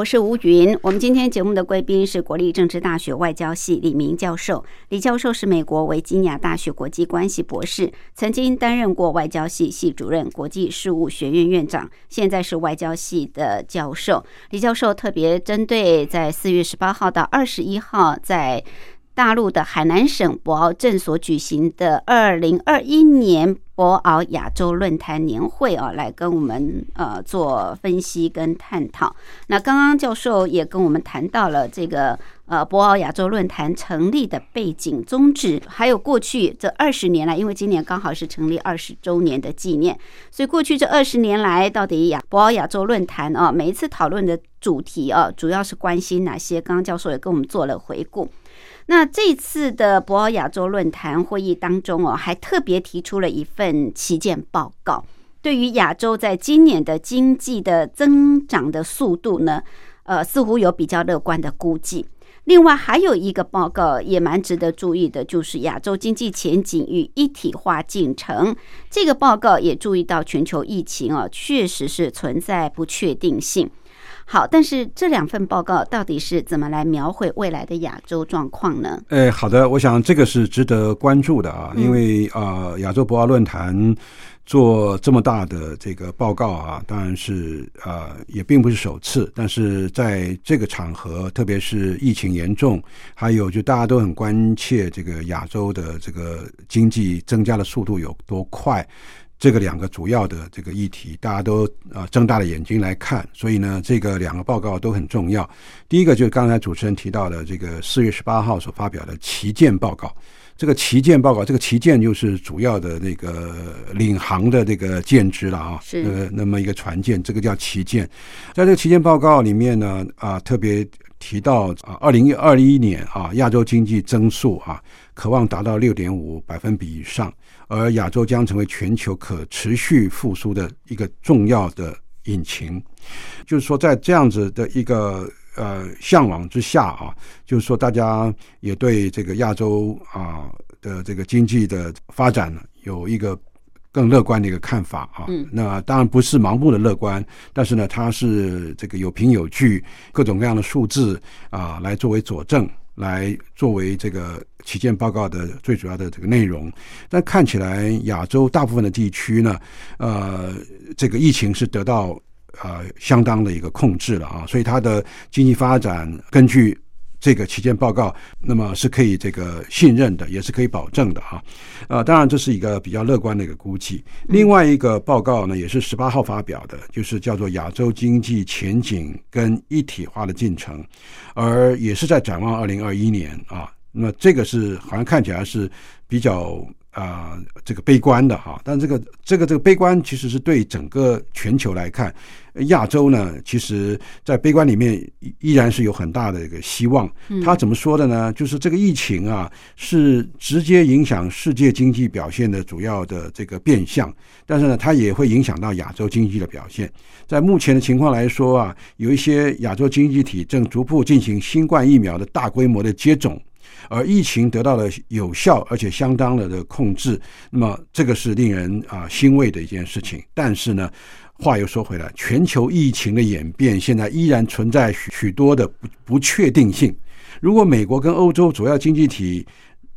我是吴云。我们今天节目的贵宾是国立政治大学外交系李明教授。李教授是美国维吉尼亚大学国际关系博士，曾经担任过外交系系主任、国际事务学院院长，现在是外交系的教授。李教授特别针对在四月十八号到二十一号在大陆的海南省博鳌镇所举行的二零二一年博鳌亚洲论坛年会啊，来跟我们呃做分析跟探讨。那刚刚教授也跟我们谈到了这个呃博鳌亚洲论坛成立的背景宗旨，还有过去这二十年来，因为今年刚好是成立二十周年的纪念，所以过去这二十年来，到底亚博鳌亚洲论坛啊，每一次讨论的主题啊，主要是关心哪些？刚刚教授也跟我们做了回顾。那这次的博鳌亚洲论坛会议当中哦，还特别提出了一份旗舰报告，对于亚洲在今年的经济的增长的速度呢，呃，似乎有比较乐观的估计。另外还有一个报告也蛮值得注意的，就是亚洲经济前景与一体化进程。这个报告也注意到全球疫情啊，确实是存在不确定性。好，但是这两份报告到底是怎么来描绘未来的亚洲状况呢？呃，好的，我想这个是值得关注的啊，因为啊，亚洲博鳌论坛做这么大的这个报告啊，当然是啊，也并不是首次，但是在这个场合，特别是疫情严重，还有就大家都很关切这个亚洲的这个经济增加的速度有多快。这个两个主要的这个议题，大家都啊睁大了眼睛来看，所以呢，这个两个报告都很重要。第一个就是刚才主持人提到的这个四月十八号所发表的旗舰报告。这个旗舰报告，这个旗舰就是主要的那个领航的这个舰只了啊，是呃那么一个船舰，这个叫旗舰。在这个旗舰报告里面呢，啊特别提到啊，二零二一年啊，亚洲经济增速啊，渴望达到六点五百分比以上。而亚洲将成为全球可持续复苏的一个重要的引擎，就是说，在这样子的一个呃向往之下啊，就是说，大家也对这个亚洲啊的这个经济的发展有一个更乐观的一个看法啊。嗯，那当然不是盲目的乐观，但是呢，它是这个有凭有据，各种各样的数字啊来作为佐证。来作为这个旗舰报告的最主要的这个内容，但看起来亚洲大部分的地区呢，呃，这个疫情是得到呃相当的一个控制了啊，所以它的经济发展根据。这个旗舰报告，那么是可以这个信任的，也是可以保证的哈。呃，当然这是一个比较乐观的一个估计。另外一个报告呢，也是十八号发表的，就是叫做亚洲经济前景跟一体化的进程，而也是在展望二零二一年啊。那这个是好像看起来是比较。啊，这个悲观的哈，但这个这个这个悲观其实是对整个全球来看，亚洲呢，其实在悲观里面依然是有很大的一个希望。他怎么说的呢？就是这个疫情啊，是直接影响世界经济表现的主要的这个变相，但是呢，它也会影响到亚洲经济的表现。在目前的情况来说啊，有一些亚洲经济体正逐步进行新冠疫苗的大规模的接种。而疫情得到了有效而且相当的的控制，那么这个是令人啊欣慰的一件事情。但是呢，话又说回来，全球疫情的演变现在依然存在许许多的不不确定性。如果美国跟欧洲主要经济体，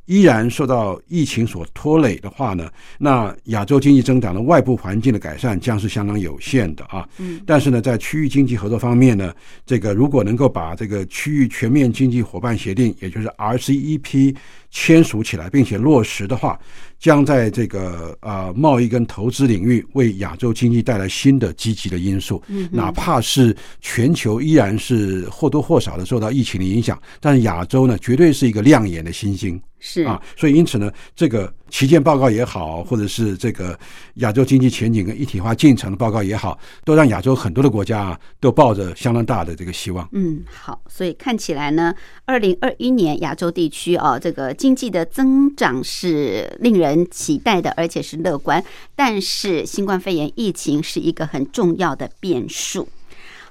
依然受到疫情所拖累的话呢，那亚洲经济增长的外部环境的改善将是相当有限的啊。嗯，但是呢，在区域经济合作方面呢，这个如果能够把这个区域全面经济伙伴协定，也就是 RCEP 签署起来并且落实的话，将在这个呃贸易跟投资领域为亚洲经济带来新的积极的因素。嗯，哪怕是全球依然是或多或少的受到疫情的影响，但是亚洲呢，绝对是一个亮眼的新星。是啊，所以因此呢，这个旗舰报告也好，或者是这个亚洲经济前景跟一体化进程的报告也好，都让亚洲很多的国家啊，都抱着相当大的这个希望。嗯，好，所以看起来呢，二零二一年亚洲地区啊，这个经济的增长是令人期待的，而且是乐观。但是新冠肺炎疫情是一个很重要的变数。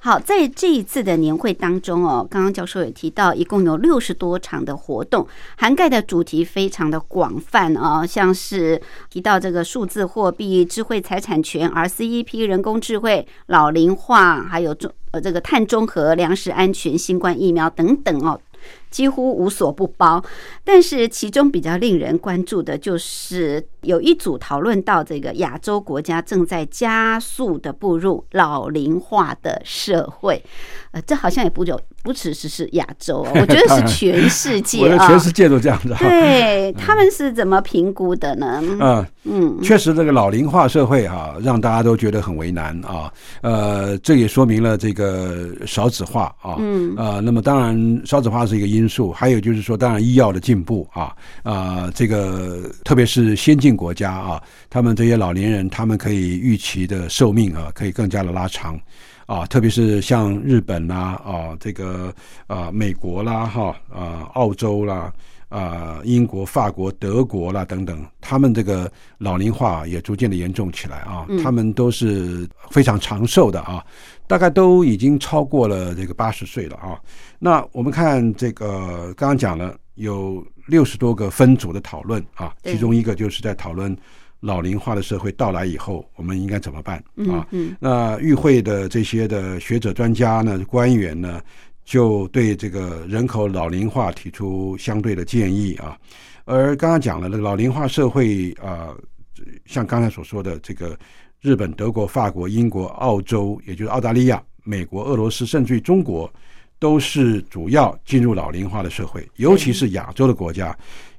好，在这一次的年会当中哦，刚刚教授也提到，一共有六十多场的活动，涵盖的主题非常的广泛哦，像是提到这个数字货币、智慧财产权、RCEP、人工智慧、老龄化，还有中呃这个碳中和、粮食安全、新冠疫苗等等哦。几乎无所不包，但是其中比较令人关注的就是有一组讨论到这个亚洲国家正在加速的步入老龄化的社会，呃，这好像也不久不只是是亚洲，我觉得是 全世界啊，全世界都这样子。对 他们是怎么评估的呢？嗯嗯，确实这个老龄化社会啊，让大家都觉得很为难啊。呃，这也说明了这个少子化啊。嗯呃，那么当然少子化是一个因。因素还有就是说，当然医药的进步啊啊，这个特别是先进国家啊，他们这些老年人，他们可以预期的寿命啊，可以更加的拉长啊，特别是像日本啦啊，这个啊美国啦哈啊澳洲啦啊英国、法国、德国啦等等，他们这个老龄化也逐渐的严重起来啊，他们都是非常长寿的啊。大概都已经超过了这个八十岁了啊。那我们看这个，刚刚讲了有六十多个分组的讨论啊，其中一个就是在讨论老龄化的社会到来以后，我们应该怎么办啊？那与会的这些的学者、专家呢、官员呢，就对这个人口老龄化提出相对的建议啊。而刚刚讲了，那个老龄化社会啊，像刚才所说的这个。日本、德国、法国、英国、澳洲，也就是澳大利亚、美国、俄罗斯，甚至于中国，都是主要进入老龄化的社会。尤其是亚洲的国家，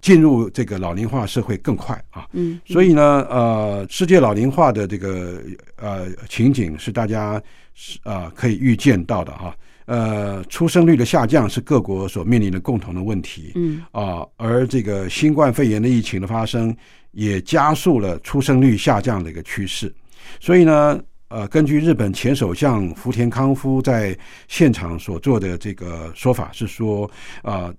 进入这个老龄化社会更快啊。嗯，所以呢，呃，世界老龄化的这个呃情景是大家是啊可以预见到的哈。呃，出生率的下降是各国所面临的共同的问题。嗯啊，而这个新冠肺炎的疫情的发生，也加速了出生率下降的一个趋势。所以呢，呃，根据日本前首相福田康夫在现场所做的这个说法是说，啊，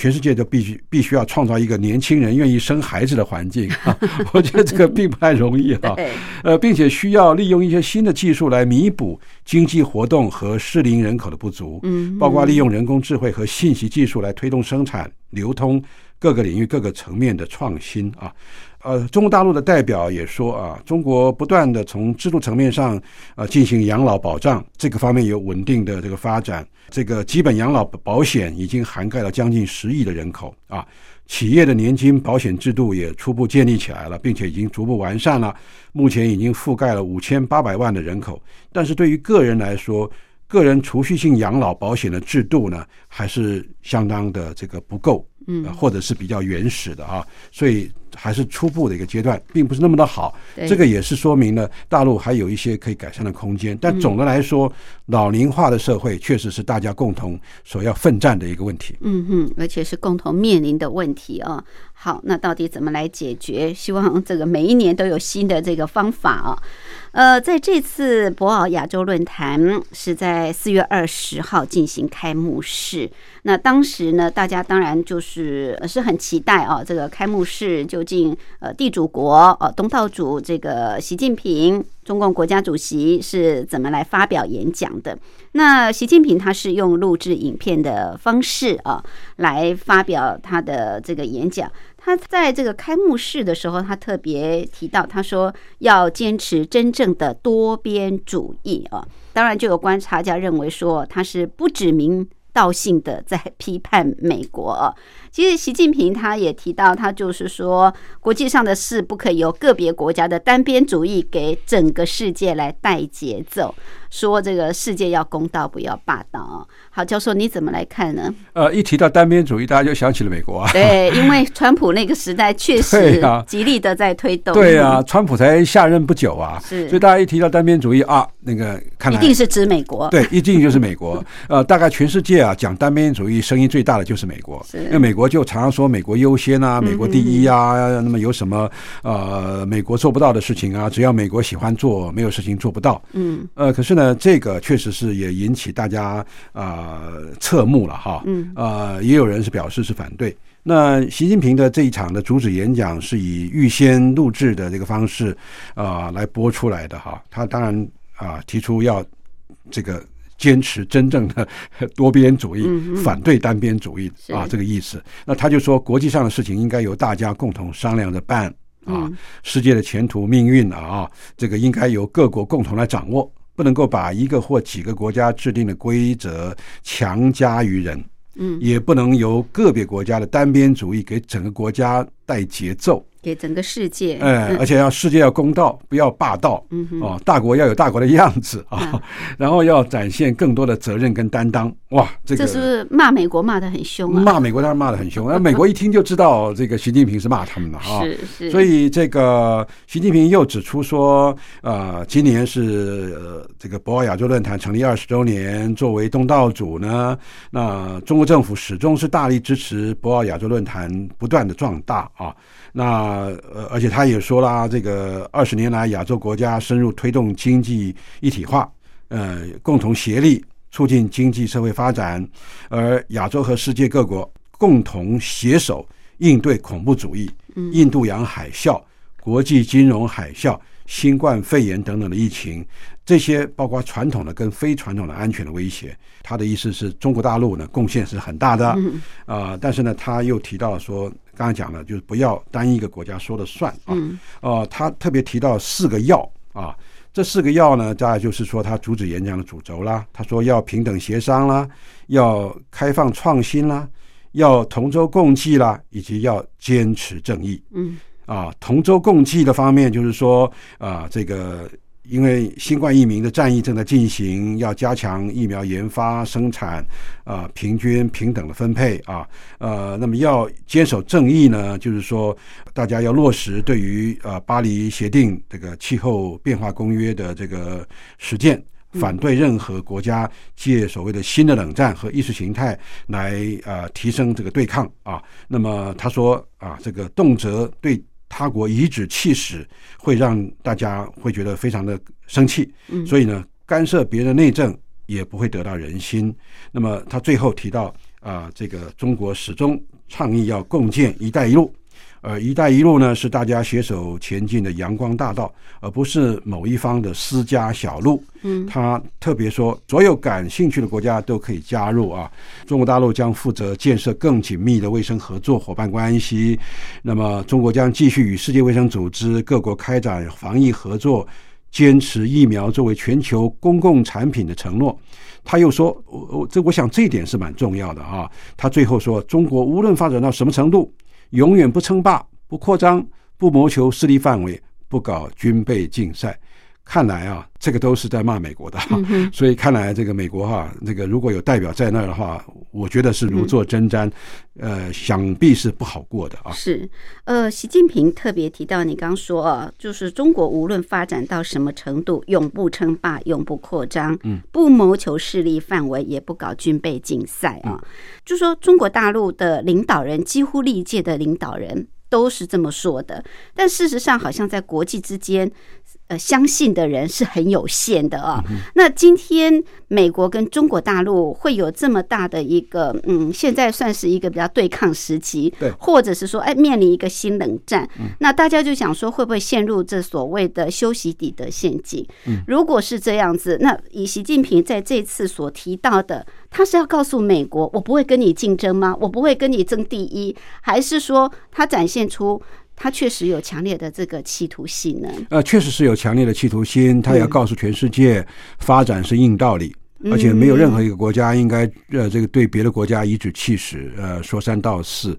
全世界都必须必须要创造一个年轻人愿意生孩子的环境啊，我觉得这个并不太容易啊，呃，并且需要利用一些新的技术来弥补经济活动和适龄人口的不足，嗯，包括利用人工智慧和信息技术来推动生产、流通各个领域各个层面的创新啊。呃，中国大陆的代表也说啊，中国不断的从制度层面上啊进行养老保障，这个方面有稳定的这个发展。这个基本养老保险已经涵盖了将近十亿的人口啊，企业的年金保险制度也初步建立起来了，并且已经逐步完善了，目前已经覆盖了五千八百万的人口。但是对于个人来说，个人储蓄性养老保险的制度呢，还是相当的这个不够，嗯，或者是比较原始的啊，所以。还是初步的一个阶段，并不是那么的好。这个也是说明了大陆还有一些可以改善的空间。但总的来说，老龄化的社会确实是大家共同所要奋战的一个问题。嗯哼，而且是共同面临的问题啊。好，那到底怎么来解决？希望这个每一年都有新的这个方法啊。呃，在这次博鳌亚洲论坛是在四月二十号进行开幕式。那当时呢，大家当然就是是很期待啊，这个开幕式究竟呃地主国呃东道主这个习近平中共国家主席是怎么来发表演讲的？那习近平他是用录制影片的方式啊来发表他的这个演讲。他在这个开幕式的时候，他特别提到，他说要坚持真正的多边主义啊。当然，就有观察家认为说，他是不指名道姓的在批判美国。其实，习近平他也提到，他就是说，国际上的事不可以由个别国家的单边主义给整个世界来带节奏。说这个世界要公道，不要霸道啊！好，教授你怎么来看呢？呃，一提到单边主义，大家就想起了美国啊。对，因为川普那个时代确实 极力的在推动。对啊，川普才下任不久啊，是，所以大家一提到单边主义啊，那个看来一定是指美国。对，一定就是美国。呃，大概全世界啊，讲单边主义声音最大的就是美国，因为美国。国就常常说美国优先啊，美国第一啊，那么有什么呃美国做不到的事情啊？只要美国喜欢做，没有事情做不到。嗯呃，可是呢，这个确实是也引起大家啊、侧目了哈。嗯呃，也有人是表示是反对。那习近平的这一场的主旨演讲是以预先录制的这个方式啊、来播出来的哈。他当然啊、提出要这个坚持真正的多边主义，反对单边主义啊，这个意思。那他就说，国际上的事情应该由大家共同商量着办啊，嗯世界的前途命运啊，这个应该由各国共同来掌握，不能够把一个或几个国家制定的规则强加于人，嗯，也不能由个别国家的单边主义给整个国家带节奏。给整个世界，哎，嗯而且要世界要公道，不要霸道。哦，大国要有大国的样子 啊嗯，然后要展现更多的责任跟担当。哇，这个这是骂美国骂的很凶啊？骂美国当然骂的很凶，那美国一听就知道这个习近平是骂他们的啊。是是，所以这个习近平又指出说，呃，今年是呃这个博鳌亚洲论坛成立二十周年，作为东道主呢，那中国政府始终是大力支持博鳌亚洲论坛不断的壮大啊。那呃，而且他也说啦，这个二十年来亚洲国家深入推动经济一体化，呃，共同协力促进经济社会发展，而亚洲和世界各国共同携手应对恐怖主义、印度洋海啸、国际金融海啸、新冠肺炎等等的疫情，这些包括传统的跟非传统的安全的威胁。他的意思是中国大陆呢贡献是很大的，啊、但是呢他又提到说，刚才讲了，就是不要单一个国家说了算啊，嗯呃，他特别提到四个要啊，这四个要呢，大概就是说他主旨演讲的主轴啦。他说要平等协商啦，要开放创新啦，要同舟共济啦，以及要坚持正义嗯啊。同舟共济的方面，就是说啊，这个。因为新冠疫苗的战役正在进行，要加强疫苗研发、生产，啊、平均平等的分配啊，呃，那么要坚守正义呢，就是说大家要落实对于呃巴黎协定这个气候变化公约的这个实践，反对任何国家借所谓的新的冷战和意识形态来呃提升这个对抗啊。那么他说啊，这个动辄对他国颐指气使，会让大家会觉得非常的生气。嗯所以呢，干涉别人内政也不会得到人心。那么他最后提到啊、这个中国始终倡议要共建“一带一路”，而“一带一路”呢是大家携手前进的阳光大道，而不是某一方的私家小路。嗯他特别说，所有感兴趣的国家都可以加入啊。中国大陆将负责建设更紧密的卫生合作伙伴关系。那么，中国将继续与世界卫生组织各国开展防疫合作，坚持疫苗作为全球公共产品的承诺。他又说，我我这我想这一点是蛮重要的啊。他最后说，中国无论发展到什么程度，永远不称霸、不扩张、不谋求势力范围、不搞军备竞赛。看来啊，这个都是在骂美国的哈、所以看来这个美国哈、这个如果有代表在那儿的话，我觉得是如坐针毡，呃，想必是不好过的啊。是，呃，习近平特别提到，你刚说啊，就是中国无论发展到什么程度，永不称霸，永不扩张，嗯，不谋求势力范围，也不搞军备竞赛啊。就说中国大陆的领导人，几乎历届的领导人都是这么说的，但事实上，好像在国际之间。呃，相信的人是很有限的啊。那今天美国跟中国大陆会有这么大的一个，嗯，现在算是一个比较对抗时期，对或者是说，哎，面临一个新冷战，那大家就想说，会不会陷入这所谓的修息底的陷阱？如果是这样子，那以习近平在这次所提到的，他是要告诉美国，我不会跟你竞争吗？我不会跟你争第一，还是说他展现出他确实有强烈的这个企图心呢？呃，确实是有强烈的企图心，他也要告诉全世界，发展是硬道理。嗯而且没有任何一个国家应该呃这个对别的国家颐指气使，呃说三道四。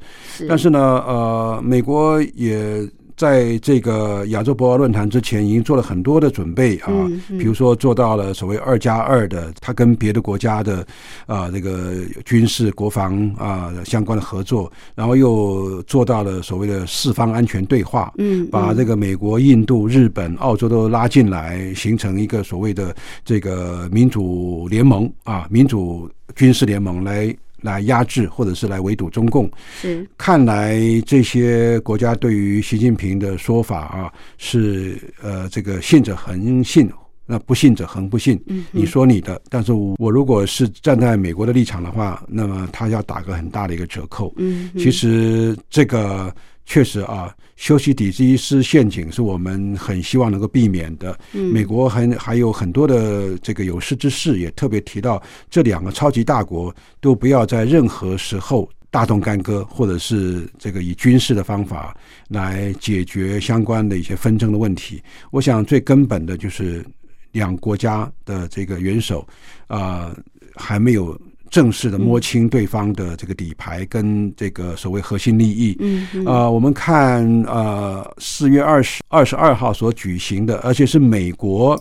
但是呢，呃，美国也在这个亚洲博鳌论坛之前，已经做了很多的准备啊，比如说做到了所谓二加二的，它跟别的国家的啊、这个军事国防啊、相关的合作，然后又做到了所谓的四方安全对话，嗯，把这个美国、印度、日本、澳洲都拉进来，形成一个所谓的这个民主联盟啊，民主军事联盟来来压制或者是来围堵中共。是看来这些国家对于习近平的说法啊，是呃这个信者恒信。那不信者恒不信。嗯，你说你的，但是我我如果是站在美国的立场的话，那么他要打个很大的一个折扣。嗯，其实这个确实啊，修昔底德斯陷阱是我们很希望能够避免的。嗯美国还还有很多的这个有识之士也特别提到，这两个超级大国都不要在任何时候大动干戈，或者是这个以军事的方法来解决相关的一些纷争的问题。我想最根本的就是两国家的这个元首啊、还没有。正式的摸清对方的这个底牌跟这个所谓核心利益，嗯嗯。呃，我们看呃四月二十二十二号所举行的，而且是美国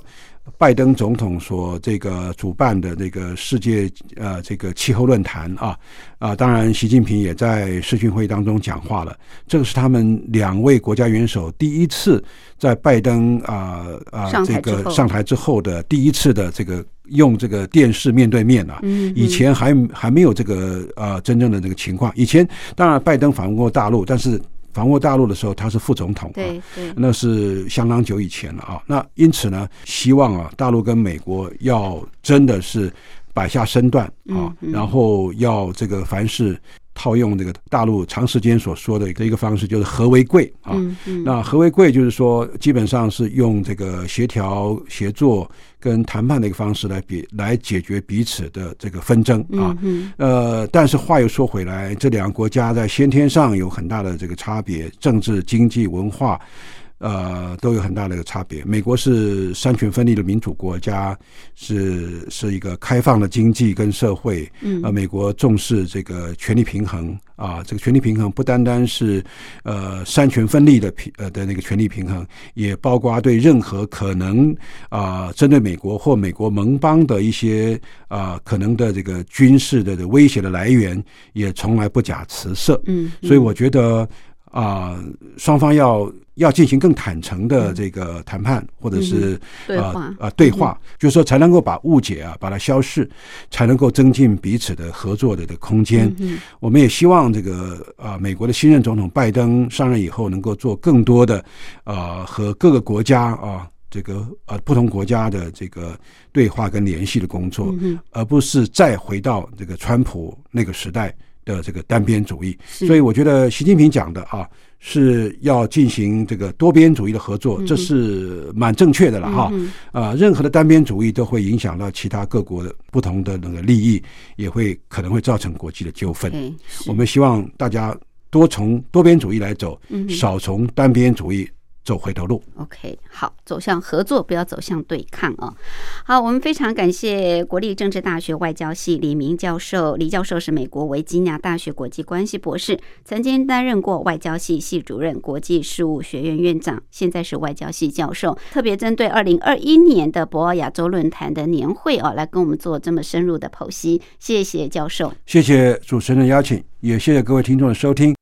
拜登总统所这个主办的这个世界呃这个气候论坛啊啊，当然习近平也在视讯会议当中讲话了。这个是他们两位国家元首第一次在拜登啊啊、这个上台之后的第一次的这个用这个电视面对面啊，嗯以前还还没有这个呃真正的这个情况。以前当然拜登访问过大陆，但是访问大陆的时候他是副总统、啊，对对，那是相当久以前了啊。那因此呢，希望啊，大陆跟美国要真的是摆下身段啊，然后要这个凡事套用这个大陆长时间所说的一个方式，就是和为贵啊。嗯嗯那和为贵就是说，基本上是用这个协调、协作跟谈判的一个方式来比来解决彼此的这个纷争啊。嗯呃，但是话又说回来，这两个国家在先天上有很大的这个差别，政治、经济、文化，呃，都有很大的一个差别。美国是三权分立的民主国家，是是一个开放的经济跟社会，嗯呃，美国重视这个权力平衡啊，这个权力平衡不单单是呃三权分立的平呃的那个权力平衡，也包括对任何可能啊、针对美国或美国盟邦的一些啊、可能的这个军事的的威胁的来源，也从来不假辞色。嗯，所以我觉得啊、双方要要进行更坦诚的这个谈判，或者是嗯对啊话啊对话，就是说才能够把误解啊把它消逝，才能够增进彼此的合作的的空间。嗯我们也希望这个啊、美国的新任总统拜登上任以后，能够做更多的啊和各个国家啊。这个呃不同国家的这个对话跟联系的工作，嗯而不是再回到这个川普那个时代的这个单边主义。所以我觉得习近平讲的啊，是要进行这个多边主义的合作，这是蛮正确的了哈。嗯啊，任何的单边主义都会影响到其他各国的不同的那个利益，也会可能会造成国际的纠纷。我们希望大家多从多边主义来走，少从单边主义走回头路。OK，好，走向合作，不要走向对抗哦。好，我们非常感谢国立政治大学外交系李明教授。李教授是美国维吉尼亚大学国际关系博士，曾经担任过外交系系主任、国际事务学院院长，现在是外交系教授。特别针对二零二一年的博鳌亚洲论坛的年会哦，来跟我们做这么深入的剖析。谢谢教授。谢谢主持人的邀请，也谢谢各位听众的收听。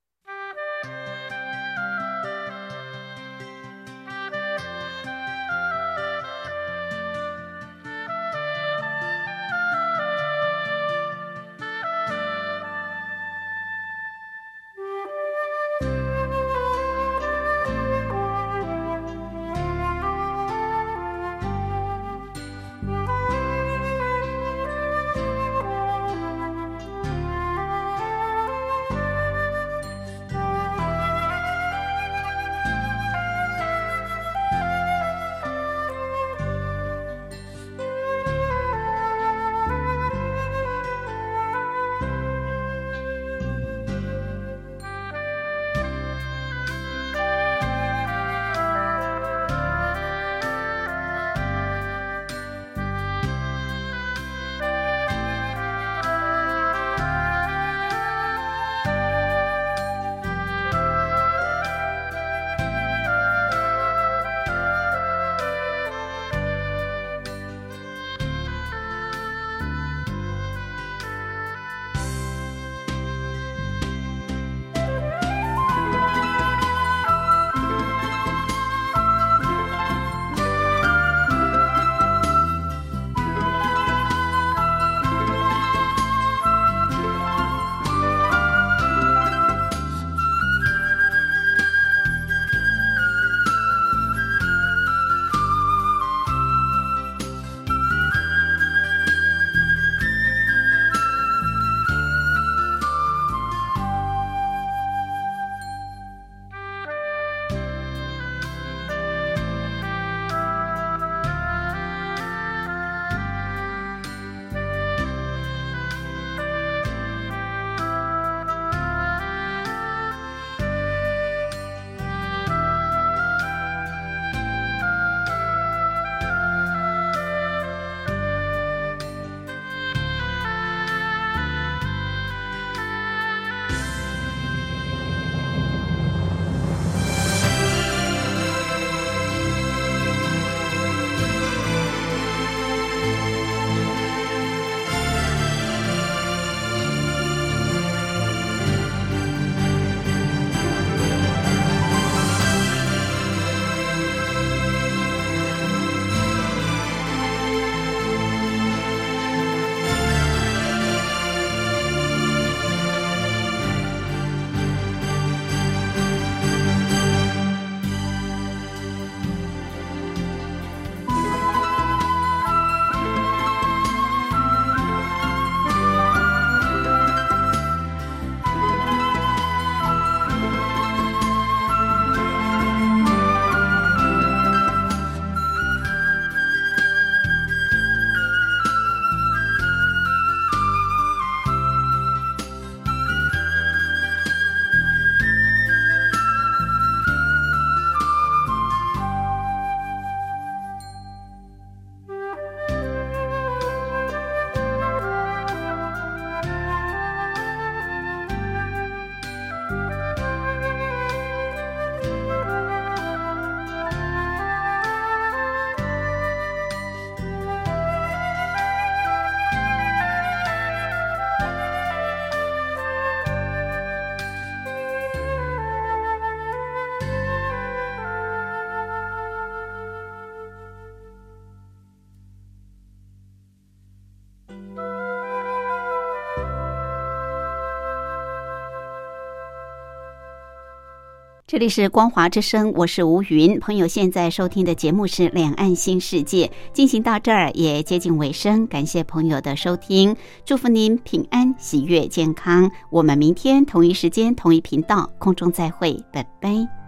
这里是光华之声，我是吴云。朋友现在收听的节目是《两岸新世界》，进行到这儿也接近尾声，感谢朋友的收听，祝福您平安、喜悦、健康。我们明天同一时间、同一频道空中再会，拜拜。